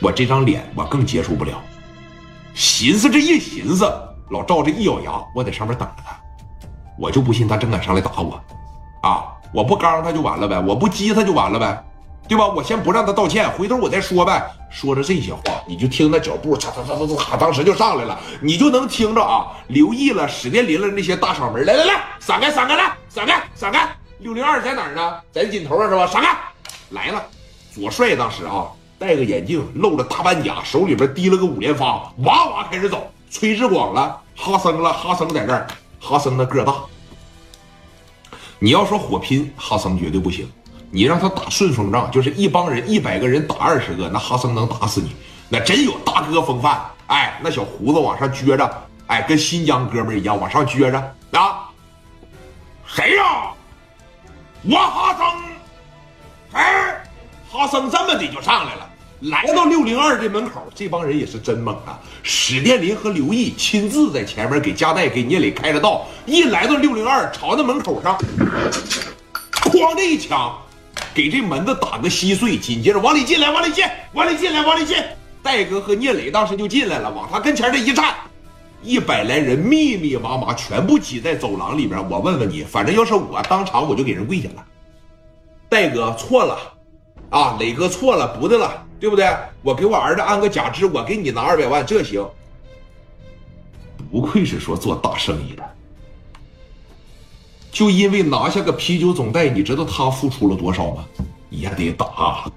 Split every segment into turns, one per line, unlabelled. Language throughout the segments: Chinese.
我这张脸我更接受不了。寻思这一寻思，老赵这一咬牙，我在上面等着他，我就不信他真敢上来打我，啊！我不刚他就完了呗，我不激他就完了呗，对吧？我先不让他道歉，回头我再说呗。说着这些话，你就听那脚步，嚓嚓嚓嚓嚓，当时就上来了，你就能听着啊，刘毅了、史殿林了那些大嗓门，来来来，闪开，闪开，来，闪开，闪开。六零二在哪儿呢？在尽头上是吧？闪开，来了。左帅当时啊，戴个眼镜，露着大半甲，手里边提了个五连发，哇哇开始走。崔志广了，哈森了，哈森在这儿，哈森那个大。你要说火拼，哈森绝对不行。你让他打顺风仗，就是一帮人一百个人打二十个，那哈森能打死你，那真有大哥风范。哎，那小胡子往上撅着，哎，跟新疆哥们一样往上撅着啊。谁呀？我哈森。哎，哈森这么的就上来了。来到六零二这门口，这帮人也是真猛啊！史殿林和刘毅亲自在前面给加代、给聂磊开了道。一来到六零二，朝那门口上，哐的一枪，给这门子打个稀碎。紧接着往里进来，往里进，往里进来，往里进。戴哥和聂磊当时就进来了，往他跟前这一站，一百来人密密麻麻，全部挤在走廊里边。我问问你，反正要是我当场，我就给人跪下了。戴哥错了，啊，磊哥错了，不对了。对不对？我给我儿子安个假肢，我给你拿二百万，这行。不愧是说做大生意的，就因为拿下个啤酒总代，你知道他付出了多少吗？也得打，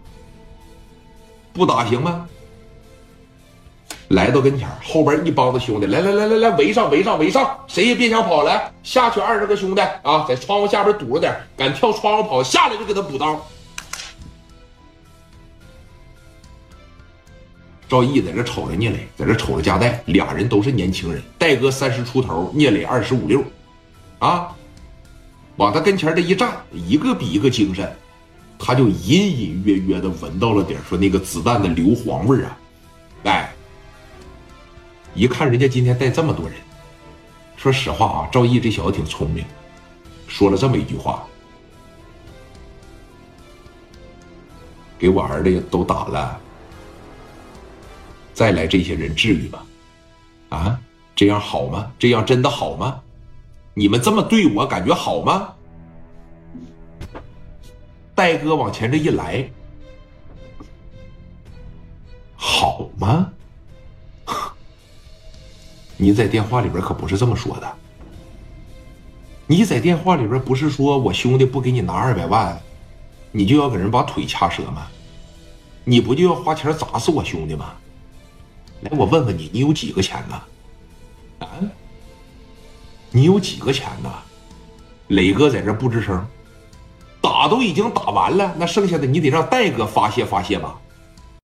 不打行吗？来到跟前后边一帮子兄弟，来来来来来，围上围上围上，谁也别想跑，来下去二十个兄弟啊，在窗户下边堵着点，敢跳窗户跑下来就给他补刀。赵毅在这瞅着聂磊，在这瞅着加代，俩人都是年轻人。戴哥三十出头，聂磊二十五六，啊，往他跟前这一站，一个比一个精神，他就隐隐约约的闻到了点说那个子弹的硫磺味啊！哎，一看人家今天带这么多人，说实话啊，赵毅这小子挺聪明，说了这么一句话：给我儿子都打了。再来这些人至于吗？啊，这样好吗？这样真的好吗？你们这么对我，感觉好吗？戴哥往前这一来，好吗？你在电话里边可不是这么说的。你在电话里边不是说我兄弟不给你拿二百万，你就要给人把腿掐折吗？你不就要花钱砸死我兄弟吗？来，我问问你，你有几个钱呢？啊？你有几个钱呢？磊哥在这不吱声，打都已经打完了，那剩下的你得让戴哥发泄发泄吧。